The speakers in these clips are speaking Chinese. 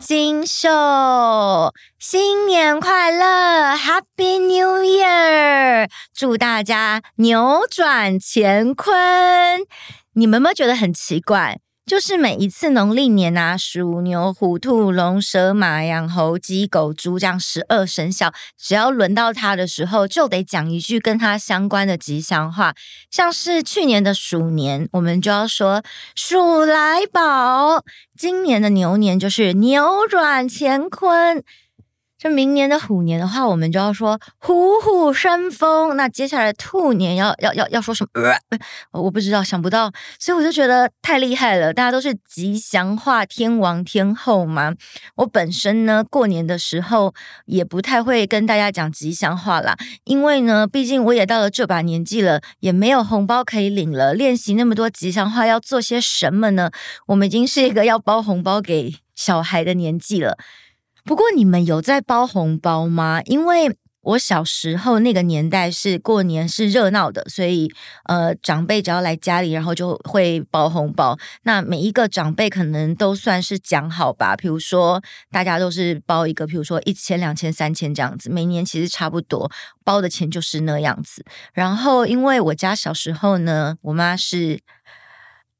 金秀，新年快乐，Happy New Year！祝大家扭转乾坤。你们有没有觉得很奇怪？就是每一次农历年啊，鼠、牛、虎、兔、龙、蛇、马、羊、猴、鸡、狗、猪这样十二生肖，只要轮到它的时候，就得讲一句跟它相关的吉祥话。像是去年的鼠年，我们就要说“鼠来宝”；今年的牛年就是“扭转乾坤”。就明年的虎年的话，我们就要说虎虎生风。那接下来兔年要要要要说什么？呃，我不知道，想不到，所以我就觉得太厉害了。大家都是吉祥话天王天后嘛。我本身呢，过年的时候也不太会跟大家讲吉祥话啦，因为呢，毕竟我也到了这把年纪了，也没有红包可以领了。练习那么多吉祥话要做些什么呢？我们已经是一个要包红包给小孩的年纪了。不过你们有在包红包吗？因为我小时候那个年代是过年是热闹的，所以呃长辈只要来家里，然后就会包红包。那每一个长辈可能都算是讲好吧，比如说大家都是包一个，比如说一千、两千、三千这样子，每年其实差不多包的钱就是那样子。然后因为我家小时候呢，我妈是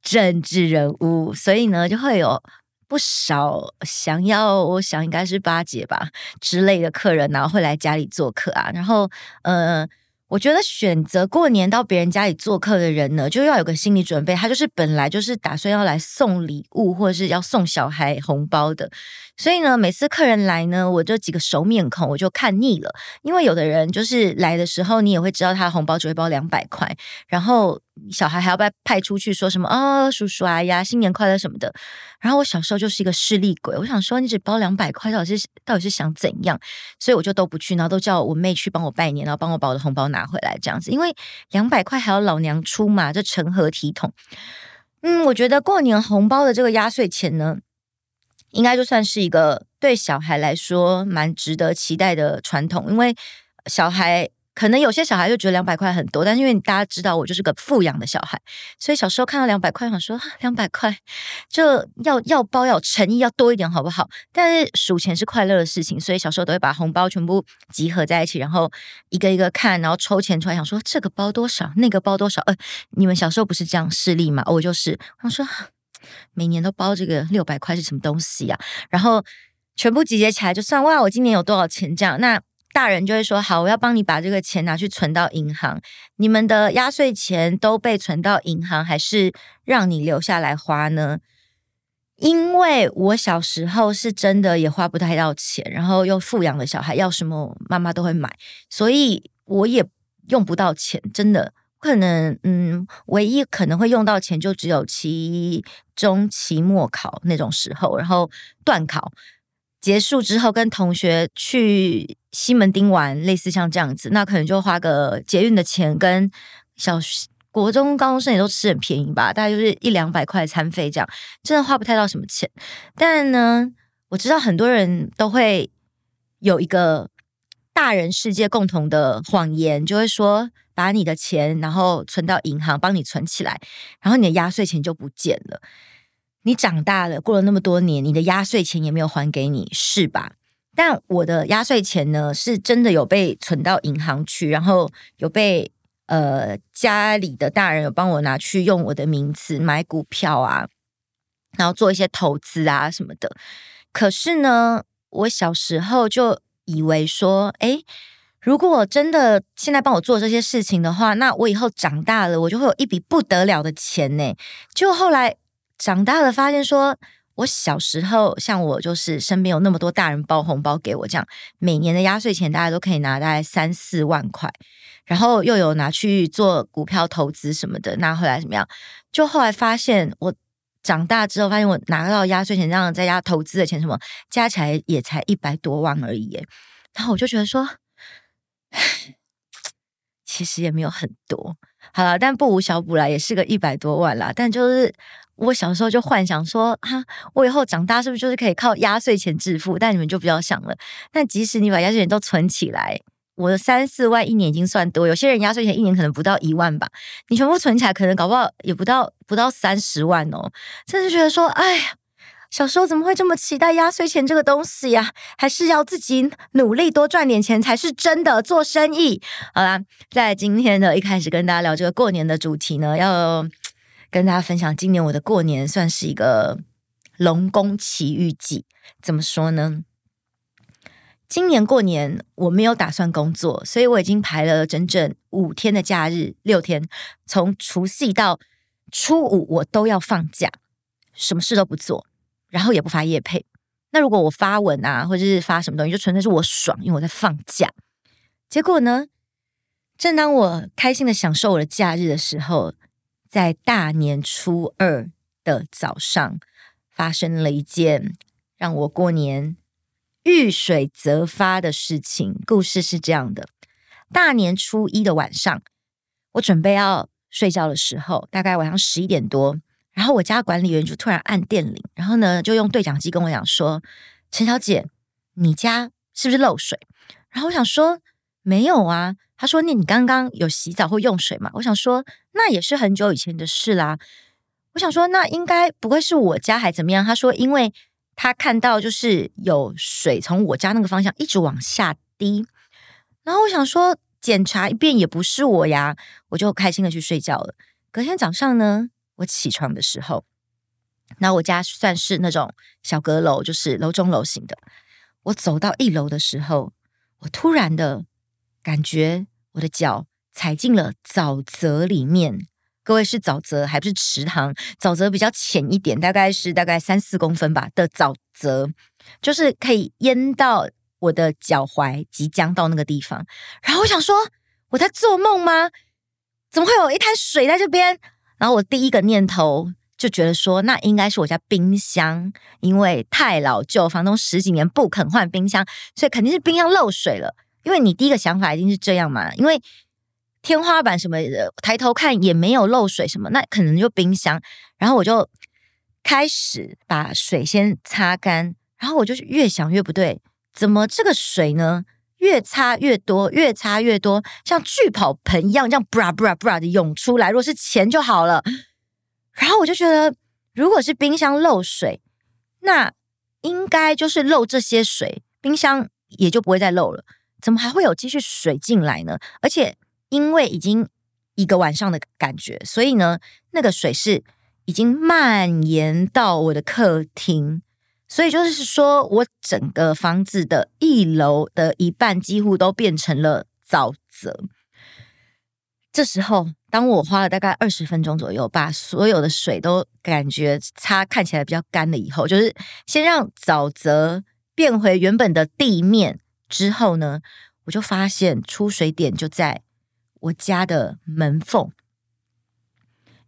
政治人物，所以呢就会有。不少想要，我想应该是八姐吧之类的客人，然后会来家里做客啊。然后，呃，我觉得选择过年到别人家里做客的人呢，就要有个心理准备，他就是本来就是打算要来送礼物或者是要送小孩红包的。所以呢，每次客人来呢，我就几个熟面孔，我就看腻了。因为有的人就是来的时候，你也会知道他的红包只会包两百块，然后。小孩还要被派出去说什么啊、哦，叔叔啊呀，新年快乐什么的。然后我小时候就是一个势利鬼，我想说你只包两百块，到底是到底是想怎样？所以我就都不去，然后都叫我妹去帮我拜年，然后帮我把我的红包拿回来这样子。因为两百块还要老娘出嘛，这成何体统？嗯，我觉得过年红包的这个压岁钱呢，应该就算是一个对小孩来说蛮值得期待的传统，因为小孩。可能有些小孩就觉得两百块很多，但是因为大家知道我就是个富养的小孩，所以小时候看到两百块，想说两百块就要要包要诚意要多一点好不好？但是数钱是快乐的事情，所以小时候都会把红包全部集合在一起，然后一个一个看，然后抽钱出来，想说这个包多少，那个包多少？呃，你们小时候不是这样势利吗？我就是，我说每年都包这个六百块是什么东西呀？然后全部集结起来就算哇，我今年有多少钱这样那。大人就会说：“好，我要帮你把这个钱拿去存到银行。你们的压岁钱都被存到银行，还是让你留下来花呢？因为我小时候是真的也花不太到钱，然后又富养的小孩，要什么妈妈都会买，所以我也用不到钱。真的，可能嗯，唯一可能会用到钱就只有期中、期末考那种时候，然后段考。”结束之后，跟同学去西门町玩，类似像这样子，那可能就花个捷运的钱，跟小国中高中生也都吃很便宜吧，大概就是一两百块餐费这样，真的花不太到什么钱。但呢，我知道很多人都会有一个大人世界共同的谎言，就会说把你的钱然后存到银行，帮你存起来，然后你的压岁钱就不见了。你长大了，过了那么多年，你的压岁钱也没有还给你，是吧？但我的压岁钱呢，是真的有被存到银行去，然后有被呃家里的大人有帮我拿去用我的名字买股票啊，然后做一些投资啊什么的。可是呢，我小时候就以为说，诶，如果我真的现在帮我做这些事情的话，那我以后长大了，我就会有一笔不得了的钱呢。就后来。长大了，发现说，我小时候像我就是身边有那么多大人包红包给我，这样每年的压岁钱大家都可以拿大概三四万块，然后又有拿去做股票投资什么的，拿回来怎么样？就后来发现，我长大之后发现，我拿到压岁钱这样在家投资的钱什么加起来也才一百多万而已，然后我就觉得说，其实也没有很多，好了，但不无小补啦，也是个一百多万啦，但就是。我小时候就幻想说，哈，我以后长大是不是就是可以靠压岁钱致富？但你们就不要想了。但即使你把压岁钱都存起来，我的三四万一年已经算多。有些人压岁钱一年可能不到一万吧，你全部存起来，可能搞不好也不到不到三十万哦。真是觉得说，哎呀，小时候怎么会这么期待压岁钱这个东西呀？还是要自己努力多赚点钱才是真的做生意。好啦，在今天的一开始跟大家聊这个过年的主题呢，要跟大家分享，今年我的过年算是一个龙宫奇遇记。怎么说呢？今年过年我没有打算工作，所以我已经排了整整五天的假日，六天，从除夕到初五我都要放假，什么事都不做，然后也不发夜配。那如果我发文啊，或者是发什么东西，就纯粹是我爽，因为我在放假。结果呢，正当我开心的享受我的假日的时候，在大年初二的早上，发生了一件让我过年。遇水则发的事情，故事是这样的：大年初一的晚上，我准备要睡觉的时候，大概晚上十一点多，然后我家管理员就突然按电铃，然后呢，就用对讲机跟我讲说：“陈小姐，你家是不是漏水？”然后我想说：“没有啊。”他说：“那你刚刚有洗澡或用水吗？”我想说：“那也是很久以前的事啦。”我想说：“那应该不会是我家还怎么样？”他说：“因为。”他看到就是有水从我家那个方向一直往下滴，然后我想说检查一遍也不是我呀，我就开心的去睡觉了。隔天早上呢，我起床的时候，那我家算是那种小阁楼，就是楼中楼型的。我走到一楼的时候，我突然的感觉我的脚踩进了沼泽里面。各位是沼泽，还不是池塘？沼泽比较浅一点，大概是大概三四公分吧的沼泽，就是可以淹到我的脚踝，即将到那个地方。然后我想说，我在做梦吗？怎么会有一滩水在这边？然后我第一个念头就觉得说，那应该是我家冰箱，因为太老旧，房东十几年不肯换冰箱，所以肯定是冰箱漏水了。因为你第一个想法一定是这样嘛，因为。天花板什么的，抬头看也没有漏水什么，那可能就冰箱。然后我就开始把水先擦干，然后我就越想越不对，怎么这个水呢？越擦越多，越擦越多，像聚宝盆一样，这样 bra bra bra 的涌出来。如果是钱就好了。然后我就觉得，如果是冰箱漏水，那应该就是漏这些水，冰箱也就不会再漏了。怎么还会有继续水进来呢？而且。因为已经一个晚上的感觉，所以呢，那个水是已经蔓延到我的客厅，所以就是说我整个房子的一楼的一半几乎都变成了沼泽。这时候，当我花了大概二十分钟左右，把所有的水都感觉擦看起来比较干了以后，就是先让沼泽变回原本的地面之后呢，我就发现出水点就在。我家的门缝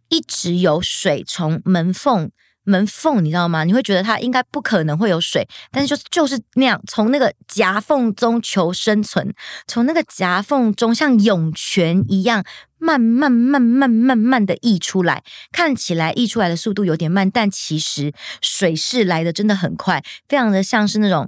一直有水从门缝门缝，你知道吗？你会觉得它应该不可能会有水，但是就就是那样，从那个夹缝中求生存，从那个夹缝中像涌泉一样，慢慢慢慢慢慢的溢出来。看起来溢出来的速度有点慢，但其实水势来的真的很快，非常的像是那种。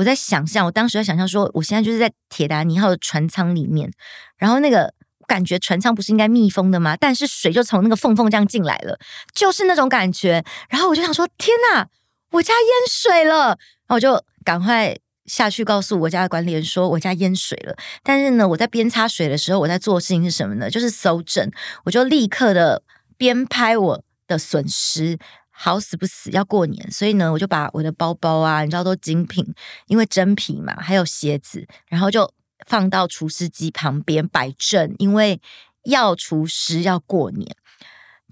我在想象，我当时在想象说，我现在就是在铁达尼号的船舱里面，然后那个感觉船舱不是应该密封的吗？但是水就从那个缝缝这样进来了，就是那种感觉。然后我就想说，天哪，我家淹水了！然后我就赶快下去告诉我家的管理员说，我家淹水了。但是呢，我在边擦水的时候，我在做的事情是什么呢？就是搜证，我就立刻的边拍我的损失。好死不死要过年，所以呢，我就把我的包包啊，你知道都精品，因为真皮嘛，还有鞋子，然后就放到除湿机旁边摆正，因为要除湿要过年。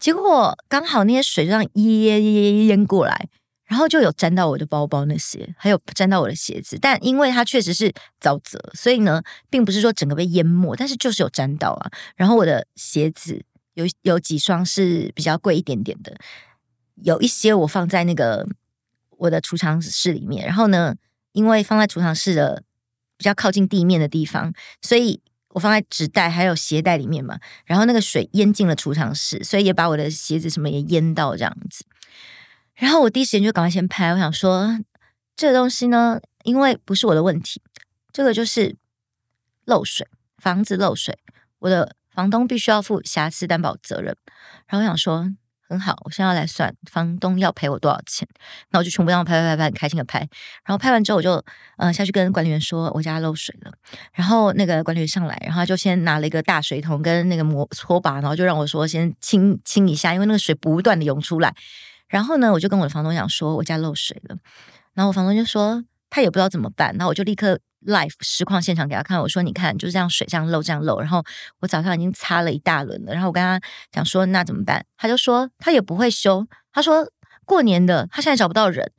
结果刚好那些水就这样淹淹淹过来，然后就有沾到我的包包那些，还有沾到我的鞋子。但因为它确实是沼泽，所以呢，并不是说整个被淹没，但是就是有沾到啊。然后我的鞋子有有几双是比较贵一点点的。有一些我放在那个我的储藏室里面，然后呢，因为放在储藏室的比较靠近地面的地方，所以我放在纸袋还有鞋袋里面嘛。然后那个水淹进了储藏室，所以也把我的鞋子什么也淹到这样子。然后我第一时间就赶快先拍，我想说这个东西呢，因为不是我的问题，这个就是漏水，房子漏水，我的房东必须要负瑕疵担保责任。然后我想说。很好，我现在要来算房东要赔我多少钱。那我就全部让我拍拍拍拍，很开心的拍。然后拍完之后，我就呃下去跟管理员说我家漏水了。然后那个管理员上来，然后就先拿了一个大水桶跟那个摩拖把，然后就让我说先清清一下，因为那个水不断的涌出来。然后呢，我就跟我的房东讲说我家漏水了。然后我房东就说他也不知道怎么办。然后我就立刻。Live 实况现场给他看，我说你看就是这样水这样漏这样漏，然后我早上已经擦了一大轮了，然后我跟他讲说那怎么办？他就说他也不会修，他说过年的他现在找不到人，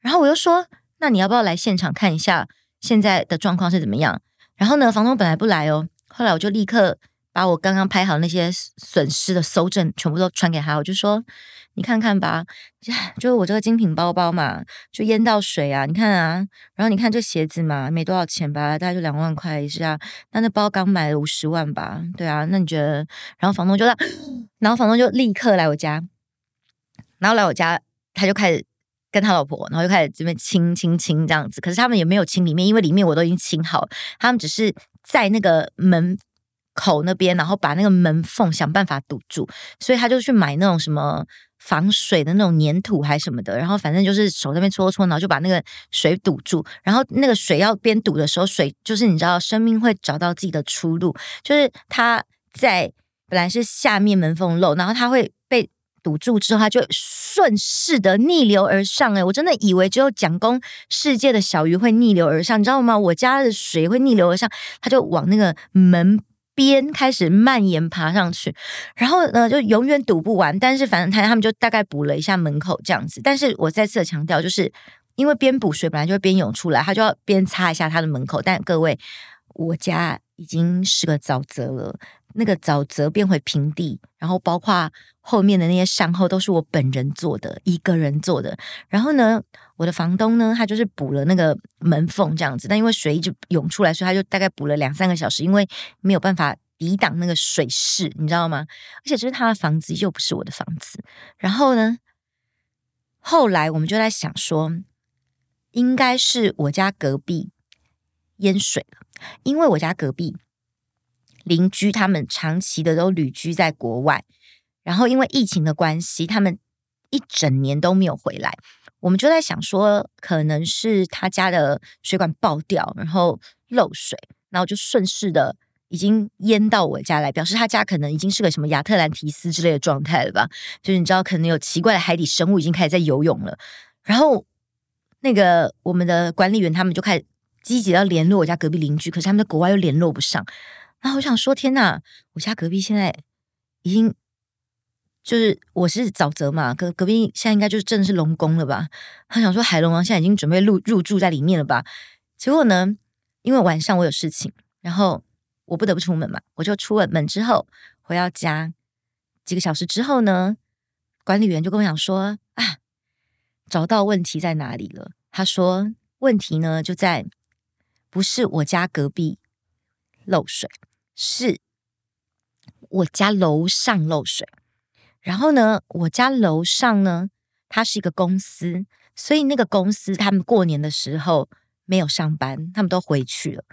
然后我又说那你要不要来现场看一下现在的状况是怎么样？然后呢，房东本来不来哦，后来我就立刻。把我刚刚拍好那些损失的搜证全部都传给他，我就说你看看吧，就是我这个精品包包嘛，就淹到水啊，你看啊，然后你看这鞋子嘛，没多少钱吧，大概就两万块是啊，那那包刚买了五十万吧，对啊，那你觉得？然后房东就让，然后房东就立刻来我家，然后来我家，他就开始跟他老婆，然后就开始这边清清清这样子，可是他们也没有清里面，因为里面我都已经清好了，他们只是在那个门。口那边，然后把那个门缝想办法堵住，所以他就去买那种什么防水的那种粘土还什么的，然后反正就是手那边搓搓，然后就把那个水堵住。然后那个水要边堵的时候，水就是你知道，生命会找到自己的出路，就是它在本来是下面门缝漏，然后它会被堵住之后，它就顺势的逆流而上。诶，我真的以为只有蒋公世界的小鱼会逆流而上，你知道吗？我家的水会逆流而上，它就往那个门。边开始蔓延爬上去，然后呢，就永远堵不完。但是反正他他们就大概补了一下门口这样子。但是我再次的强调，就是因为边补水本来就会边涌出来，他就要边擦一下他的门口。但各位，我家已经是个沼泽了，那个沼泽变回平地，然后包括后面的那些善后都是我本人做的，一个人做的。然后呢，我的房东呢，他就是补了那个门缝这样子，但因为水一直涌出来，所以他就大概补了两三个小时，因为没有办法抵挡那个水势，你知道吗？而且这是他的房子，又不是我的房子。然后呢，后来我们就在想说，应该是我家隔壁淹水了，因为我家隔壁邻居他们长期的都旅居在国外，然后因为疫情的关系，他们一整年都没有回来。我们就在想说，可能是他家的水管爆掉，然后漏水，然后就顺势的已经淹到我家来，表示他家可能已经是个什么亚特兰提斯之类的状态了吧？就是你知道，可能有奇怪的海底生物已经开始在游泳了。然后那个我们的管理员他们就开始积极要联络我家隔壁邻居，可是他们在国外又联络不上。然后我想说，天哪，我家隔壁现在已经。就是我是沼泽嘛，隔隔壁现在应该就是真的是龙宫了吧？他想说海龙王现在已经准备入入住在里面了吧？结果呢，因为晚上我有事情，然后我不得不出门嘛，我就出了门之后回到家，几个小时之后呢，管理员就跟我讲说啊，找到问题在哪里了。他说问题呢就在不是我家隔壁漏水，是我家楼上漏水。然后呢，我家楼上呢，它是一个公司，所以那个公司他们过年的时候没有上班，他们都回去了。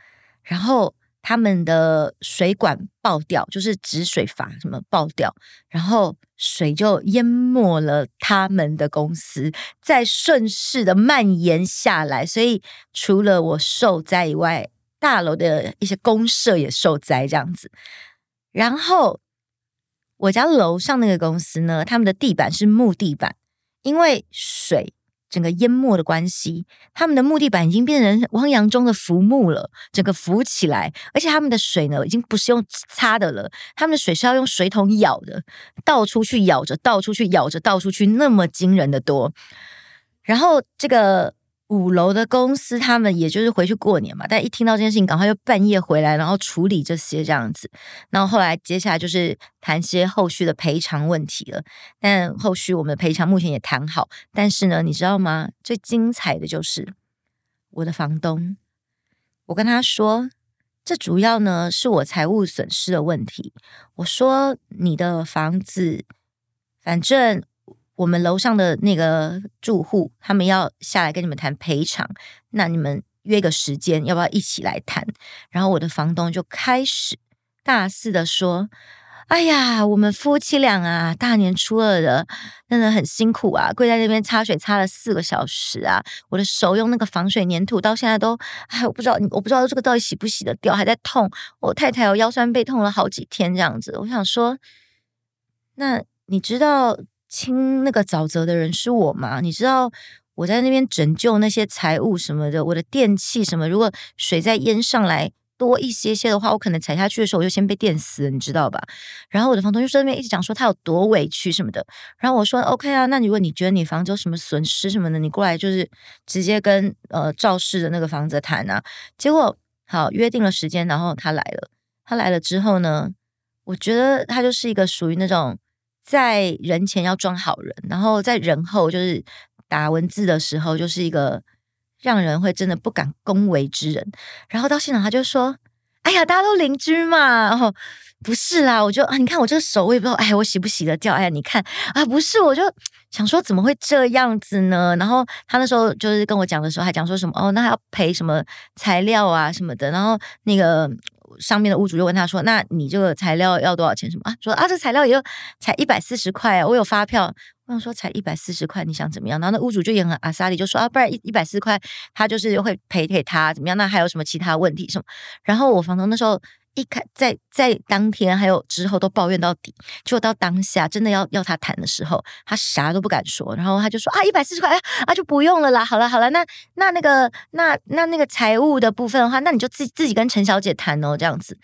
然后他们的水管爆掉，就是止水阀什么爆掉，然后水就淹没了他们的公司，再顺势的蔓延下来。所以除了我受灾以外，大楼的一些公社也受灾，这样子。然后。我家楼上那个公司呢，他们的地板是木地板，因为水整个淹没的关系，他们的木地板已经变成汪洋中的浮木了，整个浮起来，而且他们的水呢，已经不是用擦的了，他们的水是要用水桶舀的，倒出去舀着，倒出去舀着，倒出去，那么惊人的多，然后这个。五楼的公司，他们也就是回去过年嘛，但一听到这件事情，赶快就半夜回来，然后处理这些这样子。然后后来接下来就是谈些后续的赔偿问题了。但后续我们的赔偿目前也谈好，但是呢，你知道吗？最精彩的就是我的房东，我跟他说，这主要呢是我财务损失的问题。我说你的房子，反正。我们楼上的那个住户，他们要下来跟你们谈赔偿，那你们约个时间，要不要一起来谈？然后我的房东就开始大肆的说：“哎呀，我们夫妻俩啊，大年初二的真的很辛苦啊，跪在那边擦水擦了四个小时啊，我的手用那个防水粘土到现在都，哎，我不知道，我不知道这个到底洗不洗得掉，还在痛。我太太有腰酸背痛了好几天这样子，我想说，那你知道清那个沼泽的人是我吗？你知道？我在那边拯救那些财物什么的，我的电器什么，如果水再淹上来多一些些的话，我可能踩下去的时候我就先被电死，你知道吧？然后我的房东就在那边一直讲说他有多委屈什么的，然后我说 OK 啊，那如果你觉得你房子有什么损失什么的，你过来就是直接跟呃肇事的那个房子谈啊。结果好约定了时间，然后他来了，他来了之后呢，我觉得他就是一个属于那种在人前要装好人，然后在人后就是。打文字的时候，就是一个让人会真的不敢恭维之人。然后到现场，他就说：“哎呀，大家都邻居嘛。”然后不是啦，我就啊，你看我这个手，我也不知道，哎，我洗不洗得掉？哎呀，你看啊，不是，我就想说怎么会这样子呢？然后他那时候就是跟我讲的时候，还讲说什么哦，那还要赔什么材料啊什么的。然后那个上面的屋主就问他说：“那你这个材料要多少钱？什么啊？说啊，这材料也就才一百四十块啊，我有发票。”我想说才一百四十块，你想怎么样？然后那屋主就也很阿萨里，就说啊，不然一一百四十块，他就是会赔给他怎么样？那还有什么其他问题什么？然后我房东那时候一开在在当天还有之后都抱怨到底，结果到当下真的要要他谈的时候，他啥都不敢说，然后他就说啊，一百四十块啊就不用了啦，好了好了，那那那个那那那个财务的部分的话，那你就自己自己跟陈小姐谈哦，这样子，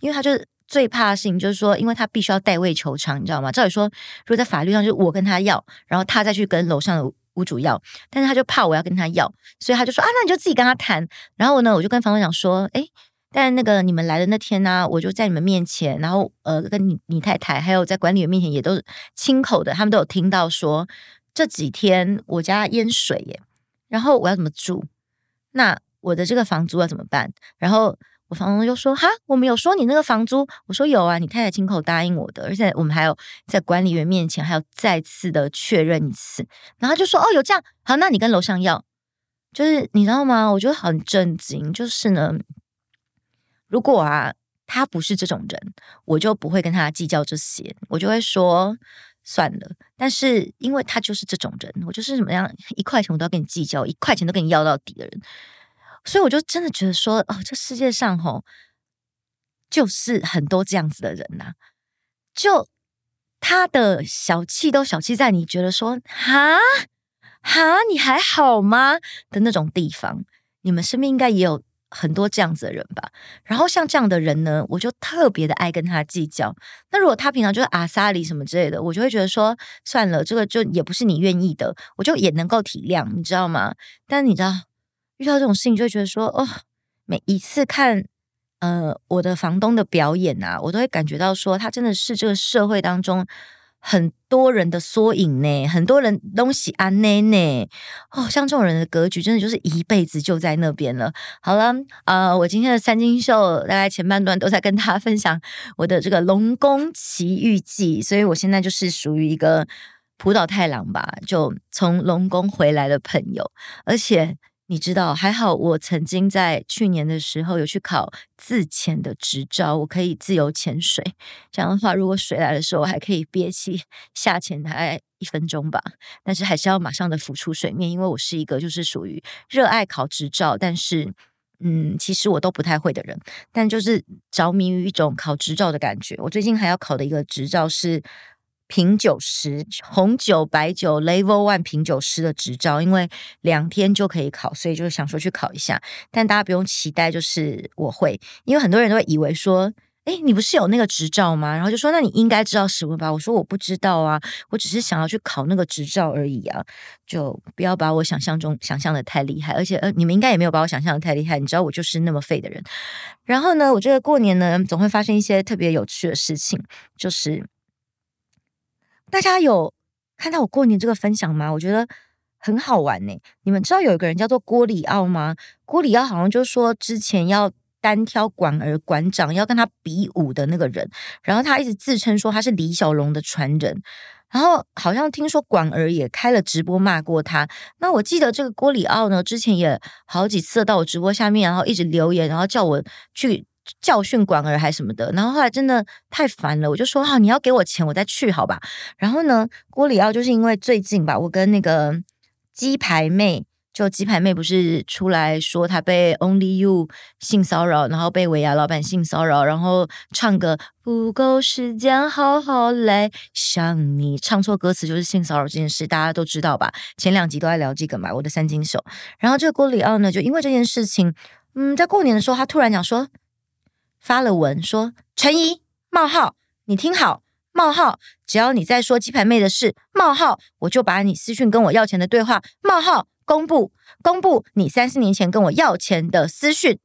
因为他就。最怕的事情就是说，因为他必须要代位求偿，你知道吗？照理说，如果在法律上，就是我跟他要，然后他再去跟楼上的屋主要，但是他就怕我要跟他要，所以他就说啊，那你就自己跟他谈。然后呢，我就跟房东讲说，诶，但那个你们来的那天呢、我就在你们面前，然后呃，跟你你太太还有在管理员面前也都亲口的，他们都有听到说这几天我家淹水耶，然后我要怎么住？那我的这个房租要怎么办？然后。我房东就说：“哈，我们有说你那个房租。”我说：“有啊，你太太亲口答应我的，而且我们还有在管理员面前还要再次的确认一次。”然后就说：“哦，有这样，好，那你跟楼上要。”就是你知道吗？我觉得很震惊。就是呢，如果啊他不是这种人，我就不会跟他计较这些，我就会说算了。但是因为他就是这种人，我就是怎么样，一块钱我都要跟你计较，一块钱都跟你要到底的人。所以我就真的觉得说，哦，这世界上吼，就是很多这样子的人呐、就他的小气都小气在你觉得说，哈哈，你还好吗的那种地方。你们身边应该也有很多这样子的人吧？然后像这样的人呢，我就特别的爱跟他计较。那如果他平常就是阿萨里什么之类的，我就会觉得说，算了，这个就也不是你愿意的，我就也能够体谅，你知道吗？但你知道。遇到这种事情，就会觉得说，哦，每一次看，呃，我的房东的表演啊，我都会感觉到说，他真的是这个社会当中很多人的缩影呢，很多人东西安内呢，哦，像这种人的格局，真的就是一辈子就在那边了。好了，呃，我今天的三金秀大概前半段都在跟大家分享我的这个龙宫奇遇记，所以我现在就是属于一个浦岛太郎吧，就从龙宫回来的朋友，而且。你知道，还好我曾经在去年的时候有去考自潜的执照，我可以自由潜水。这样的话，如果水来的时候，我还可以憋气下潜大概一分钟吧。但是还是要马上的浮出水面，因为我是一个就是属于热爱考执照，但是嗯，其实我都不太会的人。但就是着迷于一种考执照的感觉。我最近还要考的一个执照是。品酒师，红酒、白酒 Level One 品酒师的执照，因为两天就可以考，所以就是想说去考一下。但大家不用期待，就是我会，因为很多人都会以为说，哎，你不是有那个执照吗？然后就说，那你应该知道什么吧？我说我不知道啊，我只是想要去考那个执照而已啊，就不要把我想象中想象的太厉害。而且呃，你们应该也没有把我想象的太厉害，你知道我就是那么废的人。然后呢，我觉得过年呢，总会发生一些特别有趣的事情，就是。大家有看到我过年这个分享吗？我觉得很好玩呢。你们知道有一个人叫做郭里奥吗？郭里奥好像就说之前要单挑馆儿馆长，要跟他比武的那个人。然后他一直自称说他是李小龙的传人。然后好像听说馆儿也开了直播骂过他。那我记得这个郭里奥呢，之前也好几次到我直播下面，然后一直留言，然后叫我去教训管儿还什么的。然后后来真的太烦了，我就说好，你要给我钱，我再去好吧。然后呢，郭里奥就是因为最近吧，我跟那个鸡排妹。就鸡排妹不是出来说她被 Only You 性骚扰，然后被尾牙老板性骚扰，然后唱歌不够时间好好来想你，唱错歌词就是性骚扰这件事，大家都知道吧？前两集都在聊这个嘛，我的三金手。然后这个郭里奥呢，就因为这件事情，嗯，在过年的时候，他突然讲说发了文说陈怡冒号，你听好冒号，只要你再说鸡排妹的事冒号，我就把你私讯跟我要钱的对话冒号。公布公布你三四年前跟我要钱的私讯，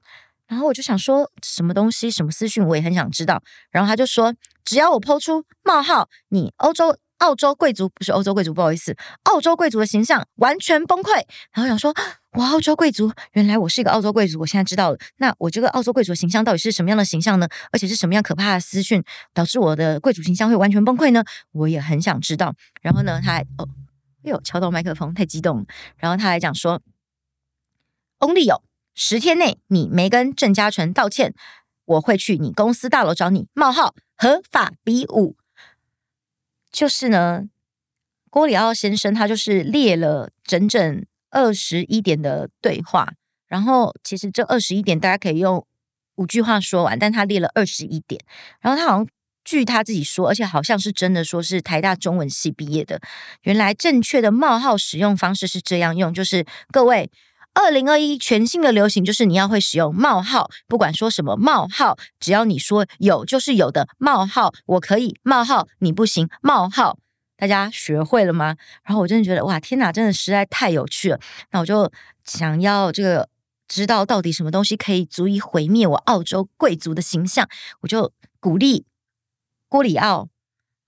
然后我就想说什么东西什么私讯，我也很想知道。然后他就说，只要我抛出冒号，你欧洲澳洲贵族不是欧洲贵族，不好意思，澳洲贵族的形象完全崩溃。然后想说，我澳洲贵族，原来我是一个澳洲贵族，我现在知道了。那我这个澳洲贵族的形象到底是什么样的形象呢？而且是什么样可怕的私讯，导致我的贵族形象会完全崩溃呢？我也很想知道。然后呢，他还哦。哎呦，敲到麦克风，太激动了。然后他还讲说，Only 有十天内你没跟郑嘉纯道歉，我会去你公司大楼找你。冒号合法比武，就是呢，郭里奥先生他就是列了整整二十一点的对话，然后其实这二十一点大家可以用五句话说完，但他列了二十一点，然后他好像。据他自己说，而且好像是真的，说是台大中文系毕业的。原来正确的冒号使用方式是这样用，就是各位，二零二一全新的流行就是你要会使用冒号，不管说什么冒号，只要你说有就是有的冒号，我可以冒号，你不行冒号，大家学会了吗？然后我真的觉得哇，天哪，真的实在太有趣了。那我就想要这个知道到底什么东西可以足以毁灭我澳洲贵族的形象，我就鼓励。郭里奥，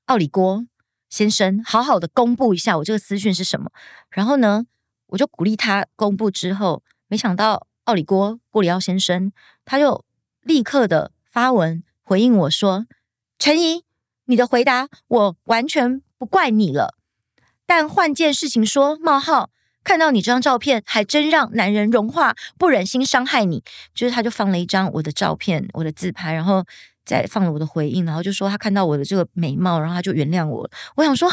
奥里郭先生，好好的公布一下我这个私讯是什么。然后呢，我就鼓励他公布之后，没想到奥里郭郭里奥先生他就立刻的发文回应我说：“陈怡，你的回答我完全不怪你了，但换件事情说，冒号看到你这张照片，还真让男人融化，不忍心伤害你。”就是他就放了一张我的照片，我的自拍，然后。再放了我的回应，然后就说他看到我的这个美貌，然后他就原谅我。我想说，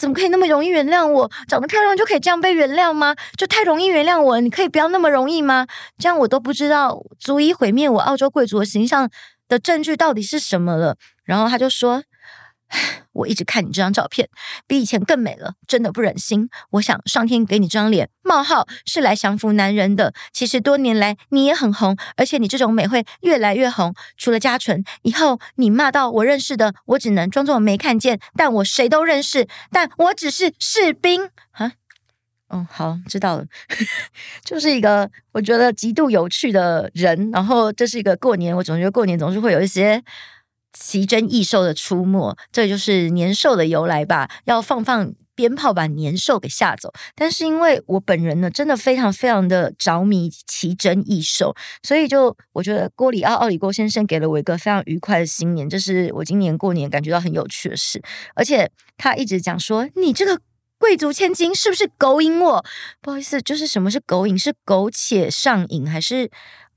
怎么可以那么容易原谅我？长得漂亮就可以这样被原谅吗？就太容易原谅我，你可以不要那么容易吗？这样我都不知道足以毁灭我澳洲贵族的形象的证据到底是什么了。然后他就说。我一直看你这张照片，比以前更美了，真的不忍心。我想上天给你这张脸冒号是来降服男人的。其实多年来你也很红，而且你这种美会越来越红。除了嘉纯，以后你骂到我认识的，我只能装作没看见。但我谁都认识，但我只是士兵啊。嗯，好，知道了。就是一个我觉得极度有趣的人。然后这是一个过年，我总觉得过年总是会有一些。奇珍异兽的出没，这就是年兽的由来吧？要放放鞭炮把年兽给吓走。但是因为我本人呢，真的非常非常的着迷奇珍异兽，所以就我觉得郭里奥奥里郭先生给了我一个非常愉快的新年，这是我今年过年感觉到很有趣的事。而且他一直讲说，你这个贵族千金是不是勾引我？不好意思，就是什么是勾引？是苟且上瘾还是？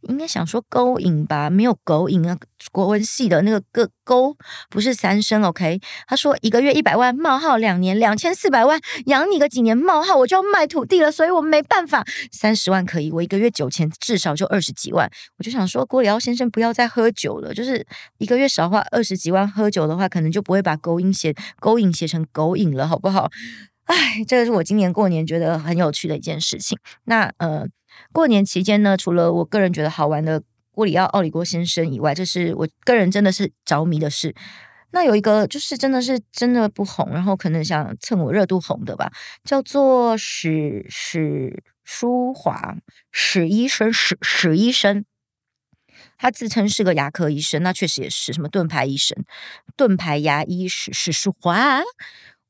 应该想说勾引吧，没有勾引啊。国文系的那个个勾不是三声，OK？他说一个月一百万冒号，两年两千四百万，养你个几年冒号，我就要卖土地了，所以我没办法。三十万可以，我一个月酒钱至少就二十几万。我就想说，郭里奥先生不要再喝酒了，就是一个月少花二十几万喝酒的话，可能就不会把勾引写勾引写成狗引了，好不好？哎，这个是我今年过年觉得很有趣的一件事情。那呃。过年期间呢，除了我个人觉得好玩的郭里奥奥里郭先生以外，这是我个人真的是着迷的事。那有一个就是真的是真的不红，然后可能想蹭我热度红的吧，叫做史史书华史医生史史医生，他自称是个牙科医生，那确实也是什么盾牌医生、盾牌牙医史史书华。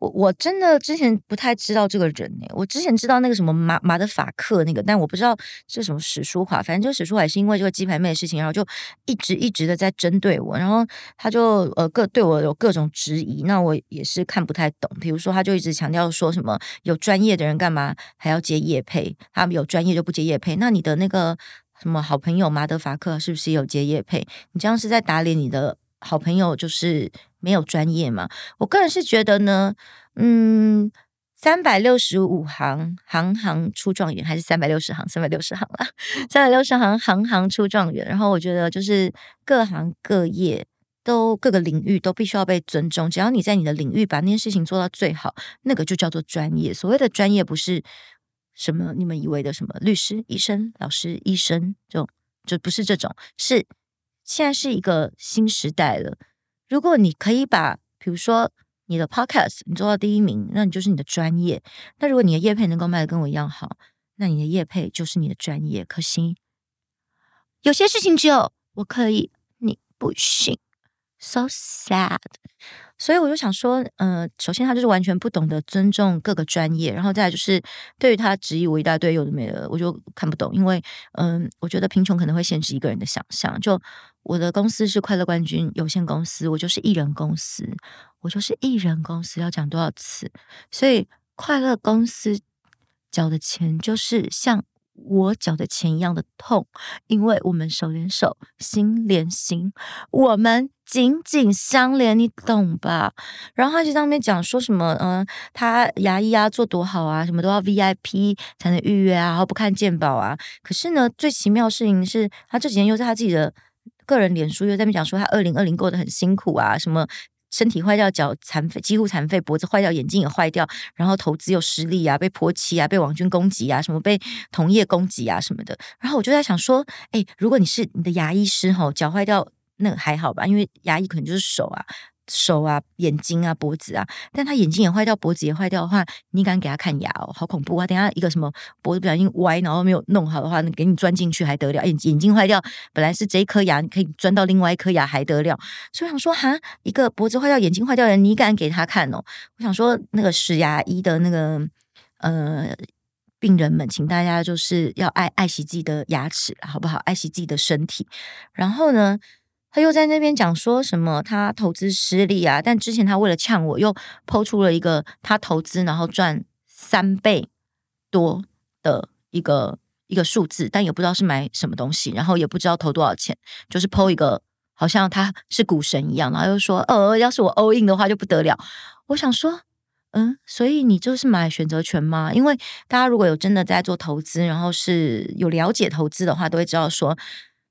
我我真的之前不太知道这个人呢，我之前知道那个什么马马德法克那个，但我不知道是什么史书华。反正就史书华是因为这个鸡排妹的事情，然后就一直一直的在针对我，然后他就呃各对我有各种质疑，那我也是看不太懂。比如说，他就一直强调说什么有专业的人干嘛还要接业配，他们有专业就不接业配，那你的那个什么好朋友马德法克是不是有接业配？你这样是在打脸你的好朋友，就是没有专业嘛？我个人是觉得呢，嗯，三百六十五行，行行出状元，还是三百六十行，三百六十行啦，三百六十行，行行出状元。然后我觉得就是各行各业都各个领域都必须要被尊重，只要你在你的领域把那件事情做到最好，那个就叫做专业。所谓的专业不是。什么？你们以为的什么律师、医生、老师、医生，就就不是这种。是现在是一个新时代了。如果你可以把，比如说你的 podcast 你做到第一名，那你就是你的专业。那如果你的业配能够卖的跟我一样好，那你的业配就是你的专业。可惜有些事情只有我可以，你不行。So sad，所以我就想说，呃，首先他就是完全不懂得尊重各个专业，然后再来就是对于他质疑我一大堆有的没的，我就看不懂，因为，嗯、我觉得贫穷可能会限制一个人的想象。就我的公司是快乐冠军有限公司，我就是艺人公司，我就是艺人公司，要讲多少次？所以快乐公司缴的钱就是像。我缴的钱一样的痛，因为我们手连手，心连心，我们紧紧相连，你懂吧？然后他就在那边讲说什么，嗯、他牙医啊做多好啊，什么都要 VIP 才能预约啊，然后不看健保啊。可是呢，最奇妙的事情是他这几天又在他自己的个人脸书又在那讲说他二零二零过得很辛苦啊，什么。身体坏掉，脚残废，几乎残废，脖子坏掉，眼睛也坏掉，然后投资又失利啊，被泼漆啊，被王军攻击啊，什么被同业攻击啊什么的。然后我就在想说，哎，如果你是你的牙医师吼，脚坏掉那还好吧，因为牙医可能就是手啊。手啊，眼睛啊，脖子啊，但他眼睛也坏掉，脖子也坏掉的话，你敢给他看牙哦？好恐怖啊！等下一个什么脖子不小心歪，然后没有弄好的话，那给你钻进去还得了？眼眼睛坏掉，本来是这一颗牙，你可以钻到另外一颗牙还得了？所以我想说，哈，一个脖子坏掉、眼睛坏掉的人，你敢给他看哦？我想说，那个是牙医的那个呃病人们，请大家就是要爱爱惜自己的牙齿，好不好？爱惜自己的身体。然后呢？他又在那边讲说什么他投资失利啊，但之前他为了呛我，又抛出了一个他投资然后赚三倍多的一个一个数字，但也不知道是买什么东西，然后也不知道投多少钱，就是抛一个好像他是股神一样，然后又说呃，要是我 all in 的话就不得了。我想说，嗯，所以你就是买选择权吗？因为大家如果有真的在做投资，然后是有了解投资的话，都会知道说。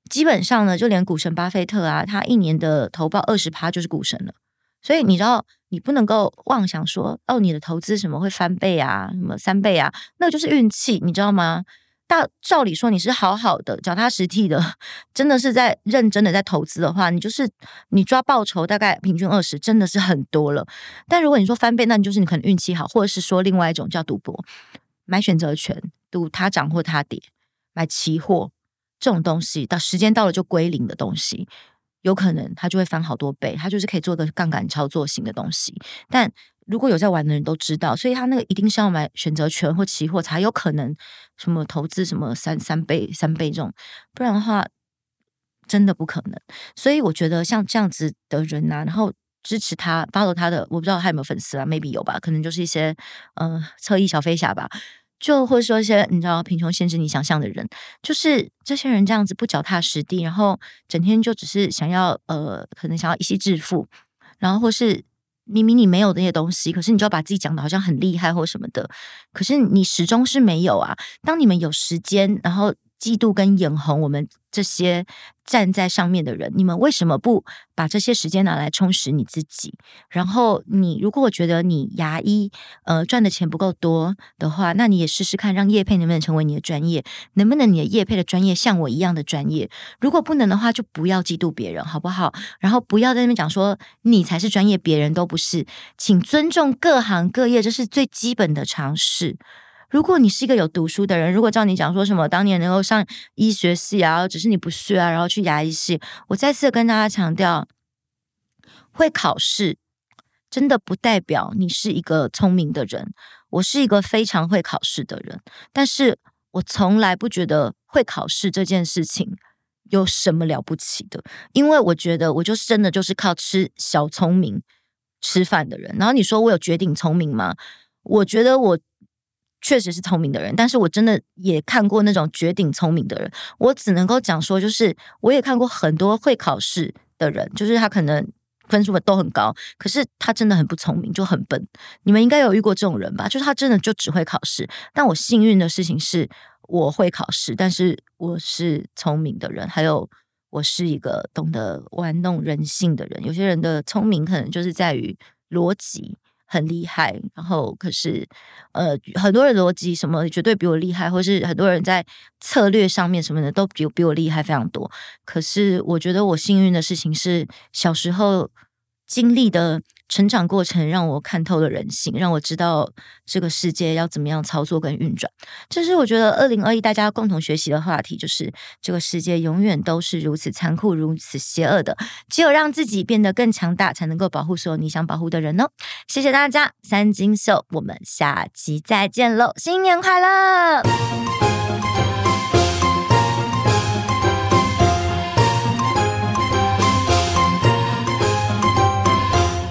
基本上呢，就连股神巴菲特啊，他一年的投报二十趴就是股神了。所以你知道，你不能够妄想说，哦，你的投资什么会翻倍啊，什么三倍啊，那就是运气，你知道吗？大照理说，你是好好的、脚踏实地的，真的是在认真的在投资的话，你就是你抓报酬大概平均二十，真的是很多了。但如果你说翻倍，那你就是你可能运气好，或者是说另外一种叫赌博，买选择权，赌它涨或它跌，买期货。这种东西到时间到了就归零的东西，有可能它就会翻好多倍，它就是可以做个杠杆操作型的东西。但如果有在玩的人都知道，所以他那个一定是要买选择权或期货才有可能什么投资什么三三倍三倍这种，不然的话真的不可能。所以我觉得像这样子的人呐、啊，然后支持他 follow 他的，我不知道他有没有粉丝啊，maybe 有吧，可能就是一些呃侧翼小飞侠吧。就或者说一些你知道贫穷限制你想象的人，就是这些人这样子不脚踏实地，然后整天就只是想要呃，可能想要一夕致富，然后或是明明你没有那些东西，可是你就要把自己讲的好像很厉害或什么的，可是你始终是没有啊。当你们有时间，然后。嫉妒跟眼红我们这些站在上面的人，你们为什么不把这些时间拿来充实你自己？然后你如果觉得你牙医呃赚的钱不够多的话，那你也试试看，让业配能不能成为你的专业？能不能你的业配的专业像我一样的专业？如果不能的话，就不要嫉妒别人，好不好？然后不要在那边讲说你才是专业，别人都不是。请尊重各行各业，这是最基本的常识。如果你是一个有读书的人，如果照你讲说什么当年能够上医学系啊，只是你不是啊，然后去牙医系，我再次跟大家强调，会考试真的不代表你是一个聪明的人。我是一个非常会考试的人，但是我从来不觉得会考试这件事情有什么了不起的，因为我觉得我就是真的就是靠吃小聪明吃饭的人。然后你说我有绝顶聪明吗？我觉得我。确实是聪明的人，但是我真的也看过那种绝顶聪明的人。我只能够讲说，就是我也看过很多会考试的人，就是他可能分数都很高，可是他真的很不聪明，就很笨。你们应该有遇过这种人吧？就是他真的就只会考试。但我幸运的事情是，我会考试，但是我是聪明的人，还有我是一个懂得玩弄人性的人。有些人的聪明可能就是在于逻辑。很厉害，然后可是，呃，很多人逻辑什么绝对比我厉害，或是很多人在策略上面什么的都比比我厉害非常多。可是我觉得我幸运的事情是小时候经历的。成长过程让我看透了人性，让我知道这个世界要怎么样操作跟运转。这是我觉得二零二一大家共同学习的话题，就是这个世界永远都是如此残酷、如此邪恶的。只有让自己变得更强大，才能够保护所有你想保护的人哦。谢谢大家，三金秀，我们下期再见喽，新年快乐！